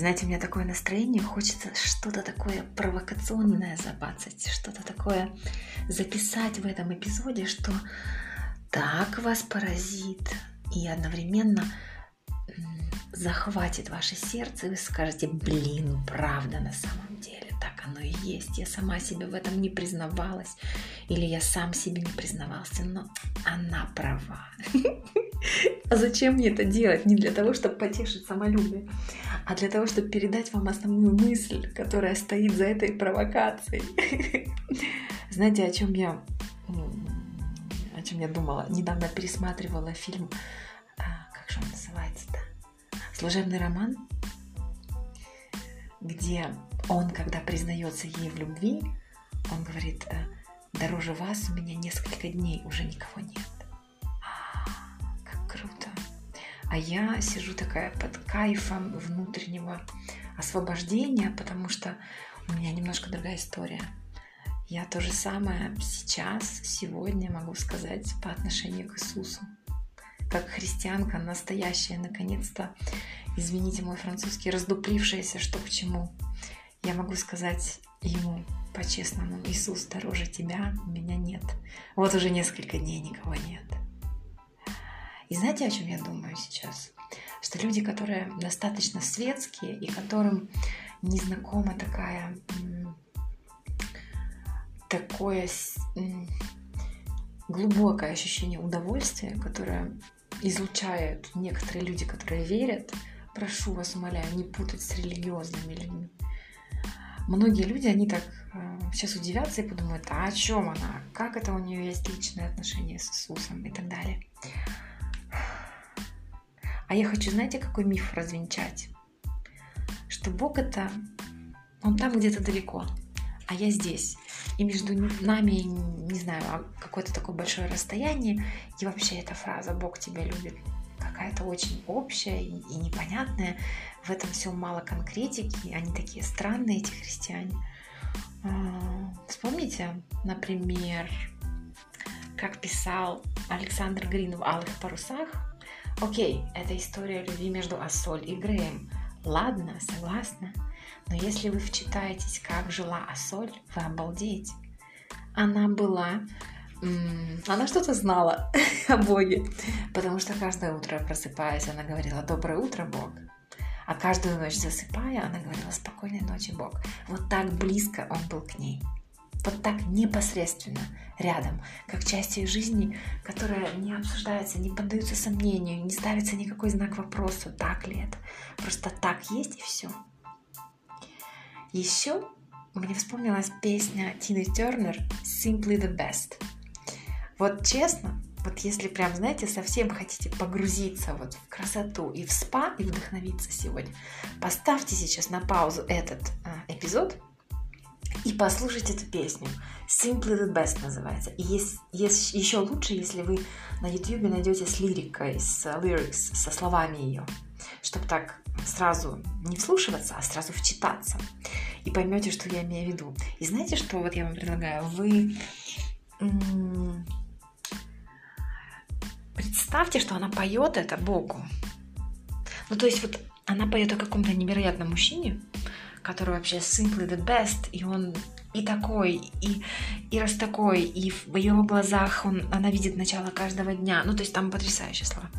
Знаете, у меня такое настроение, хочется что-то такое провокационное забацать, что-то такое записать в этом эпизоде, что так вас поразит и одновременно захватит ваше сердце, и вы скажете, блин, правда на самом деле, так оно и есть. Я сама себе в этом не признавалась, или я сам себе не признавался, но она права. А зачем мне это делать? Не для того, чтобы потешить самолюбие, а для того, чтобы передать вам основную мысль, которая стоит за этой провокацией. Знаете, о чем я о чем я думала? Недавно пересматривала фильм, а, как же он называется-то? Служебный роман, где он, когда признается ей в любви, он говорит, «Э, дороже вас у меня несколько дней уже никого нет. А я сижу такая под кайфом внутреннего освобождения, потому что у меня немножко другая история. Я то же самое сейчас, сегодня могу сказать по отношению к Иисусу. Как христианка настоящая, наконец-то, извините мой французский, раздуплившаяся, что к чему. Я могу сказать ему по-честному, Иисус, дороже тебя, меня нет. Вот уже несколько дней никого нет. И знаете, о чем я думаю сейчас? Что люди, которые достаточно светские и которым незнакома такая такое глубокое ощущение удовольствия, которое излучают некоторые люди, которые верят. Прошу вас, умоляю, не путать с религиозными людьми. Многие люди, они так э, сейчас удивятся и подумают, а о чем она? Как это у нее есть личные отношения с Иисусом и так далее. А я хочу, знаете, какой миф развенчать? Что Бог это, Он там где-то далеко, а я здесь и между нами, не знаю, а какое-то такое большое расстояние. И вообще эта фраза «Бог тебя любит» какая-то очень общая и непонятная. В этом все мало конкретики, они такие странные, эти христиане. А, вспомните, например, как писал Александр Грин в «Алых парусах». Окей, это история любви между Ассоль и Греем. Ладно, согласна. Но если вы вчитаетесь, как жила Асоль, вы обалдеете. Она была она что-то знала о Боге, потому что каждое утро просыпаясь, она говорила «Доброе утро, Бог». А каждую ночь засыпая, она говорила «Спокойной ночи, Бог». Вот так близко он был к ней. Вот так непосредственно, рядом, как часть ее жизни, которая не обсуждается, не поддается сомнению, не ставится никакой знак вопроса, так ли это. Просто так есть и все. Еще мне вспомнилась песня Тины Тернер «Simply the Best». Вот честно, вот если прям, знаете, совсем хотите погрузиться вот в красоту и в спа, и вдохновиться сегодня, поставьте сейчас на паузу этот а, эпизод и послушайте эту песню. Simply the Best называется. И есть, есть еще лучше, если вы на YouTube найдете с лирикой, с lyrics, со словами ее, чтобы так сразу не вслушиваться, а сразу вчитаться. И поймете, что я имею в виду. И знаете, что вот я вам предлагаю? Вы представьте, что она поет это Богу. Ну, то есть вот она поет о каком-то невероятном мужчине, который вообще simply the best, и он и такой, и, и раз такой, и в его глазах он, она видит начало каждого дня. Ну, то есть там потрясающие слова.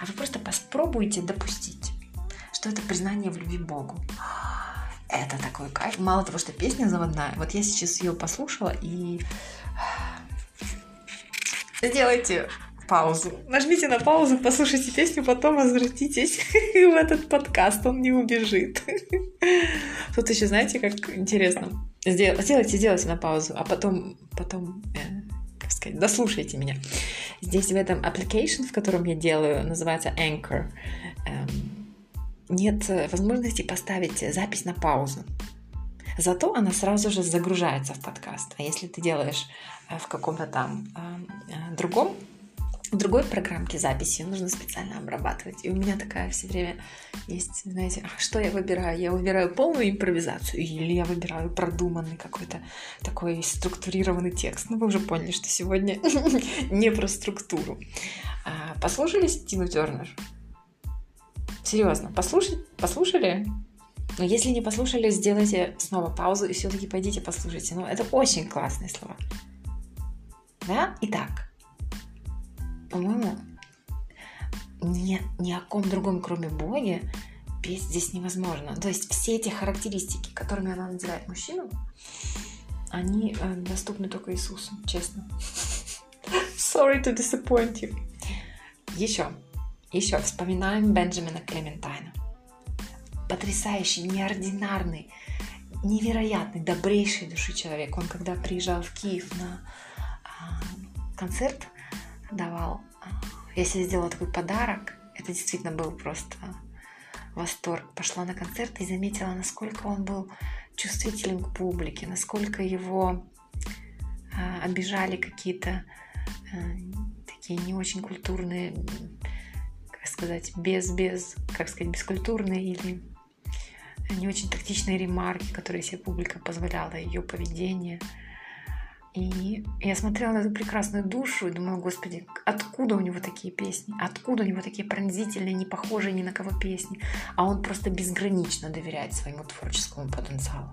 А вы просто попробуйте допустить что это признание в любви Богу. Это такой кайф. Мало того, что песня заводная, вот я сейчас ее послушала и... Сделайте паузу. Нажмите на паузу, послушайте песню, потом возвратитесь в этот подкаст, он не убежит. Тут еще, знаете, как интересно. Сделайте, сделайте на паузу, а потом, потом, э, как сказать, дослушайте меня. Здесь в этом application, в котором я делаю, называется Anchor. Эм, нет э, возможности поставить запись на паузу. Зато она сразу же загружается в подкаст. А если ты делаешь э, в каком-то там другом в другой программке записи нужно специально обрабатывать. И у меня такая все время есть, знаете, что я выбираю? Я выбираю полную импровизацию или я выбираю продуманный какой-то такой структурированный текст. Ну, вы уже поняли, что сегодня не про структуру. А, послушали Тину Тернер? Серьезно, послушать, послушали? Но если не послушали, сделайте снова паузу и все-таки пойдите послушайте. Ну, это очень классные слова. Да? Итак, по-моему, ни, ни о ком другом, кроме Боги, петь здесь невозможно. То есть все эти характеристики, которыми она наделяет мужчину, они э, доступны только Иисусу, честно. Sorry to disappoint you. Еще, еще вспоминаем Бенджамина Клементайна. Потрясающий, неординарный, невероятный, добрейший души человек. Он когда приезжал в Киев на а, концерт, давал, а, я себе сделала такой подарок. Это действительно был просто восторг. Пошла на концерт и заметила, насколько он был чувствителен к публике, насколько его а, обижали какие-то а, такие не очень культурные, как сказать, без, без, как сказать, бескультурные или не очень тактичные ремарки, которые себе публика позволяла, ее поведение. И я смотрела на эту прекрасную душу и думала, господи, откуда у него такие песни? Откуда у него такие пронзительные, не похожие ни на кого песни? А он просто безгранично доверяет своему творческому потенциалу.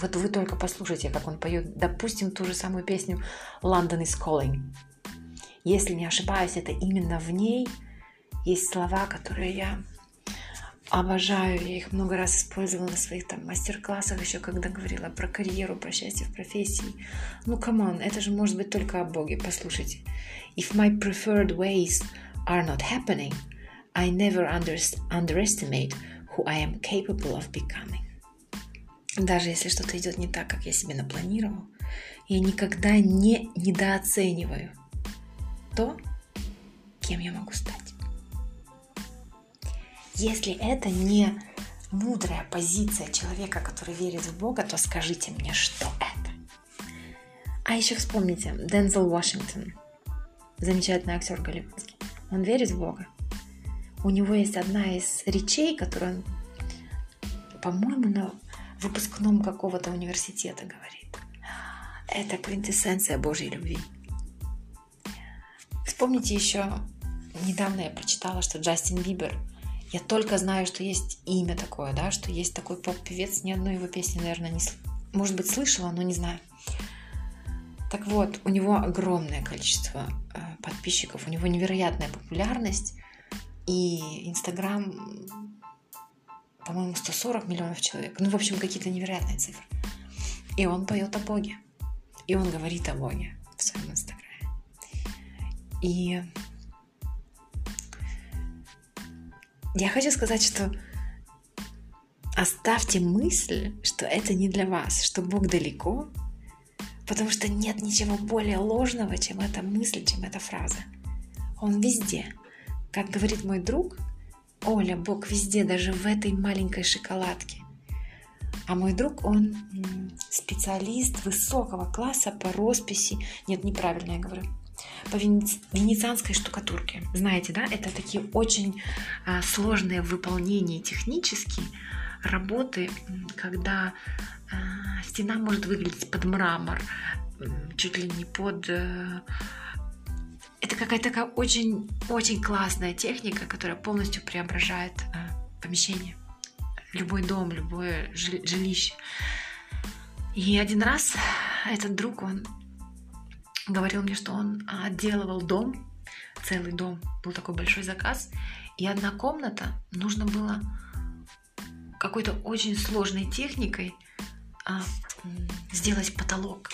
Вот вы только послушайте, как он поет, допустим, ту же самую песню «London is calling». Если не ошибаюсь, это именно в ней есть слова, которые я обожаю. Я их много раз использовала на своих там мастер-классах, еще когда говорила про карьеру, про счастье в профессии. Ну, come on, это же может быть только о Боге. Послушайте. If my preferred ways are not happening, I never underestimate who I am capable of becoming. Даже если что-то идет не так, как я себе напланировал, я никогда не недооцениваю то, кем я могу стать. Если это не мудрая позиция человека, который верит в Бога, то скажите мне, что это. А еще вспомните, Дензел Вашингтон, замечательный актер голливудский, он верит в Бога. У него есть одна из речей, которую он, по-моему, на выпускном какого-то университета говорит. Это квинтэссенция Божьей любви. Вспомните еще, недавно я прочитала, что Джастин Бибер, я только знаю, что есть имя такое, да, что есть такой поп-певец, ни одной его песни, наверное, не, может быть, слышала, но не знаю. Так вот, у него огромное количество э, подписчиков, у него невероятная популярность, и Инстаграм по-моему, 140 миллионов человек. Ну, в общем, какие-то невероятные цифры. И он поет о Боге. И он говорит о Боге в своем инстаграме. И я хочу сказать, что оставьте мысль, что это не для вас, что Бог далеко, потому что нет ничего более ложного, чем эта мысль, чем эта фраза. Он везде. Как говорит мой друг, Оля, Бог везде, даже в этой маленькой шоколадке. А мой друг, он специалист высокого класса по росписи. Нет, неправильно я говорю. По венецианской штукатурке. Знаете, да, это такие очень а, сложные в выполнении технические работы, когда а, стена может выглядеть под мрамор, чуть ли не под а, это какая-то такая очень-очень классная техника, которая полностью преображает э, помещение. Любой дом, любое жилище. И один раз этот друг, он говорил мне, что он отделывал дом, целый дом, был такой большой заказ, и одна комната нужно было какой-то очень сложной техникой а, сделать потолок.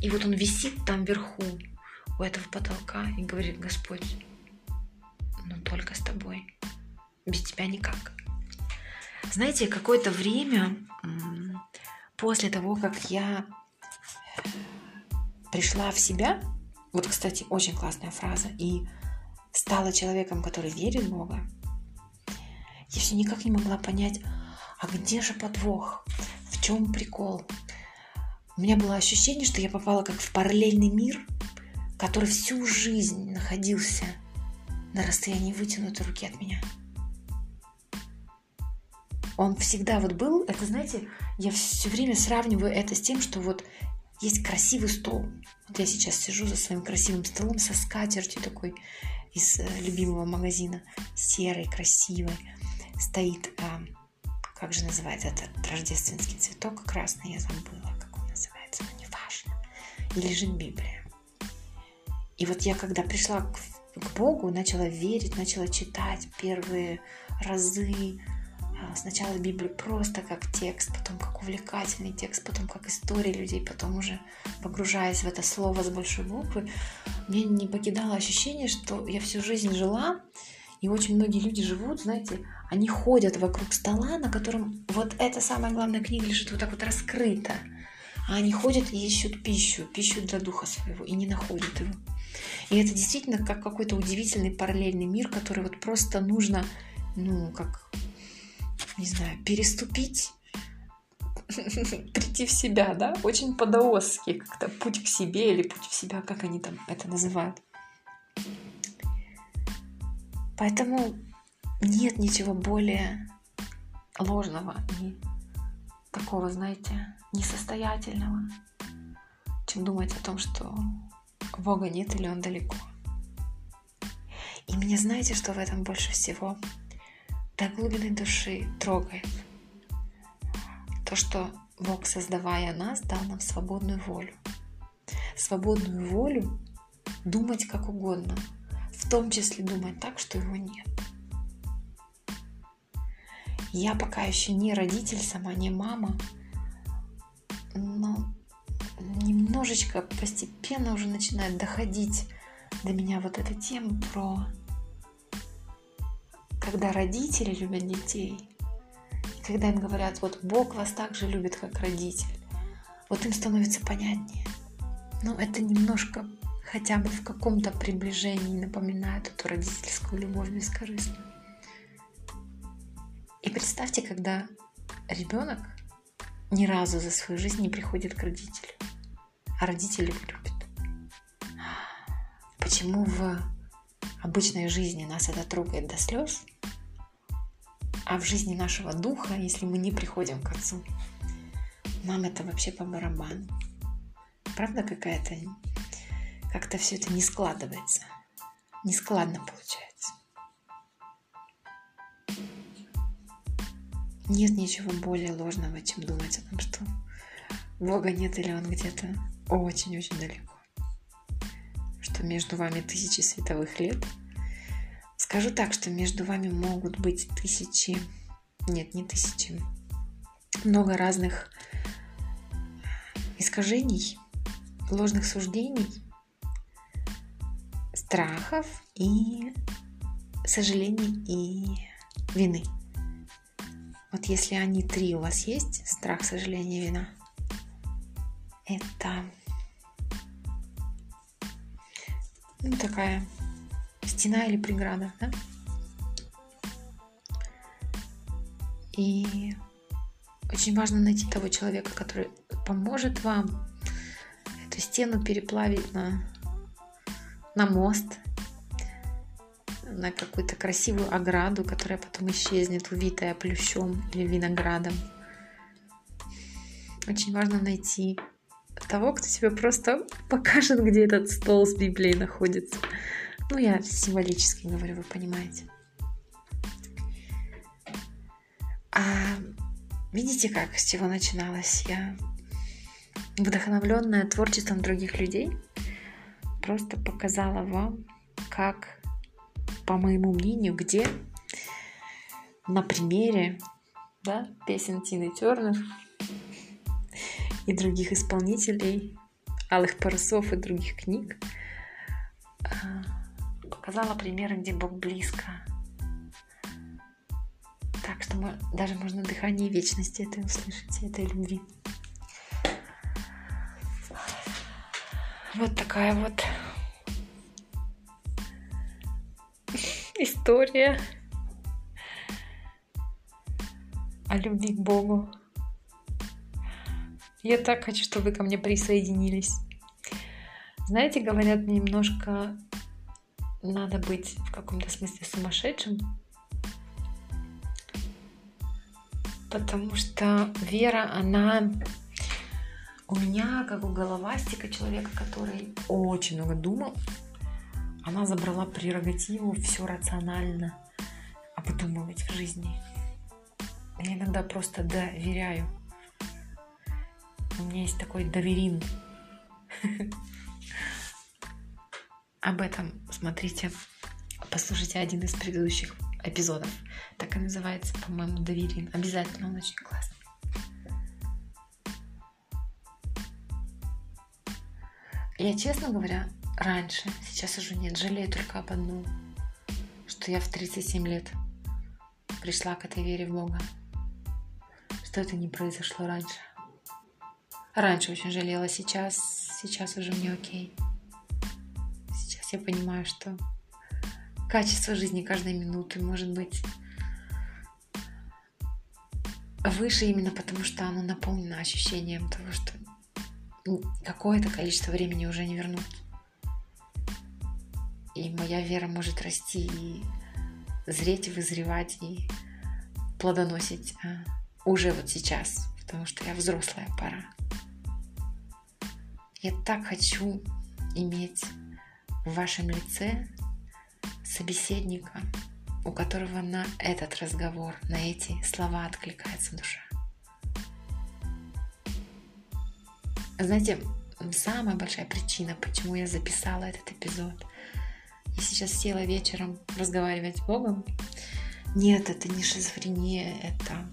И вот он висит там вверху, у этого потолка и говорит, Господь, ну только с тобой, без тебя никак. Знаете, какое-то время после того, как я пришла в себя, вот, кстати, очень классная фраза, и стала человеком, который верит в Бога, я все никак не могла понять, а где же подвох, в чем прикол. У меня было ощущение, что я попала как в параллельный мир – который всю жизнь находился на расстоянии вытянутой руки от меня. Он всегда вот был, это, знаете, я все время сравниваю это с тем, что вот есть красивый стол. Вот я сейчас сижу за своим красивым столом со скатертью такой из э, любимого магазина, серой, красивой. Стоит а, как же называется этот рождественский цветок красный, я забыла, как он называется, но неважно. И лежит Библия. И вот я, когда пришла к, к Богу, начала верить, начала читать первые разы, сначала Библию просто как текст, потом как увлекательный текст, потом как история людей, потом уже погружаясь в это слово с большой буквы, мне не покидало ощущение, что я всю жизнь жила, и очень многие люди живут, знаете, они ходят вокруг стола, на котором вот эта самая главная книга лежит вот так вот раскрыта. А они ходят и ищут пищу, пищу для духа своего, и не находят его. И это действительно как какой-то удивительный параллельный мир, который вот просто нужно, ну, как не знаю, переступить, прийти в себя, да, очень по-даосски, как-то путь к себе или путь в себя, как они там это называют. Поэтому нет ничего более ложного и такого, знаете, несостоятельного, чем думать о том, что Бога нет или Он далеко. И меня знаете, что в этом больше всего до глубины души трогает. То, что Бог, создавая нас, дал нам свободную волю. Свободную волю думать как угодно, в том числе думать так, что его нет. Я пока еще не родитель, сама не мама, но немножечко постепенно уже начинает доходить до меня вот эта тема про когда родители любят детей, когда им говорят, вот Бог вас так же любит, как родитель, вот им становится понятнее. Но это немножко хотя бы в каком-то приближении напоминает эту родительскую любовь бескорыстную. И представьте, когда ребенок ни разу за свою жизнь не приходит к родителю, а родители его любят. Почему в обычной жизни нас это трогает до слез, а в жизни нашего духа, если мы не приходим к Отцу, нам это вообще по барабану. Правда какая-то? Как-то все это не складывается. Не складно получается. Нет ничего более ложного, чем думать о том, что Бога нет или Он где-то очень-очень далеко. Что между вами тысячи световых лет – Скажу так, что между вами могут быть тысячи, нет, не тысячи, много разных искажений, ложных суждений, страхов и сожалений и вины. Вот если они три у вас есть, страх, сожаление, вина, это ну, такая стена или преграда, да? И очень важно найти того человека, который поможет вам эту стену переплавить на, на мост, на какую-то красивую ограду, которая потом исчезнет, увитая плющом или виноградом. Очень важно найти того, кто тебе просто покажет, где этот стол с Библией находится. Ну, я символически говорю, вы понимаете. А видите, как, с чего начиналась я? Вдохновленная творчеством других людей, просто показала вам, как, по моему мнению, где на примере да, песен Тины Тернер и других исполнителей, Алых парусов и других книг, а, показала примеры, где Бог близко. Так что мы, даже можно дыхание вечности этой услышать, этой любви. Вот такая вот история о любви к Богу. Я так хочу, чтобы вы ко мне присоединились. Знаете, говорят, немножко надо быть в каком-то смысле сумасшедшим, потому что вера, она у меня, как у головастика, человека, который очень много думал, она забрала прерогативу все рационально обдумывать в жизни. Я иногда просто доверяю. У меня есть такой доверин. Об этом смотрите, послушайте один из предыдущих эпизодов. Так и называется, по-моему, доверин. Обязательно, он очень классный. Я, честно говоря, раньше, сейчас уже нет, жалею только об одном, что я в 37 лет пришла к этой вере в Бога, что это не произошло раньше. Раньше очень жалела, сейчас, сейчас уже мне окей. Сейчас я понимаю, что качество жизни каждой минуты может быть выше именно потому, что оно наполнено ощущением того, что какое-то количество времени уже не вернуть. И моя вера может расти и зреть, вызревать и плодоносить а, уже вот сейчас, потому что я взрослая пора. Я так хочу иметь в вашем лице собеседника, у которого на этот разговор, на эти слова откликается душа. Знаете, самая большая причина, почему я записала этот эпизод, я сейчас села вечером разговаривать с Богом, нет, это не шизофрения, это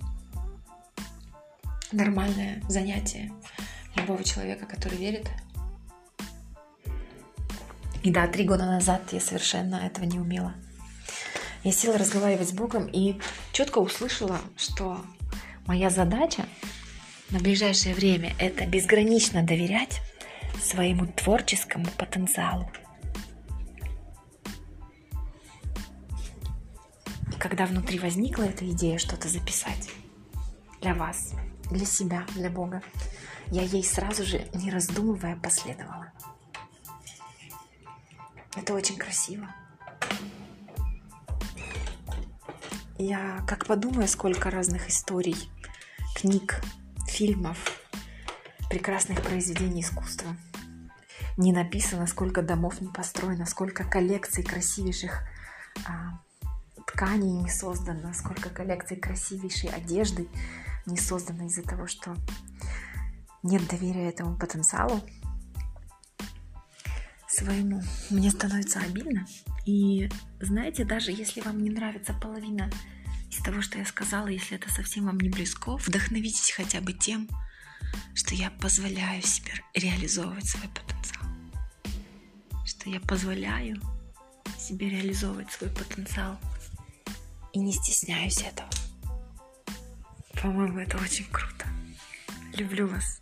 нормальное занятие любого человека, который верит. И да, три года назад я совершенно этого не умела. Я села разговаривать с Богом и четко услышала, что моя задача на ближайшее время это безгранично доверять своему творческому потенциалу. И когда внутри возникла эта идея что-то записать для вас, для себя, для Бога, я ей сразу же, не раздумывая, последовала. Это очень красиво. Я как подумаю, сколько разных историй, книг, фильмов, прекрасных произведений искусства. Не написано, сколько домов не построено, сколько коллекций красивейших а, тканей не создано, сколько коллекций красивейшей одежды не создано из-за того, что нет доверия этому потенциалу своему. Мне становится обидно. И знаете, даже если вам не нравится половина из того, что я сказала, если это совсем вам не близко, вдохновитесь хотя бы тем, что я позволяю себе реализовывать свой потенциал. Что я позволяю себе реализовывать свой потенциал и не стесняюсь этого. По-моему, это очень круто. Люблю вас.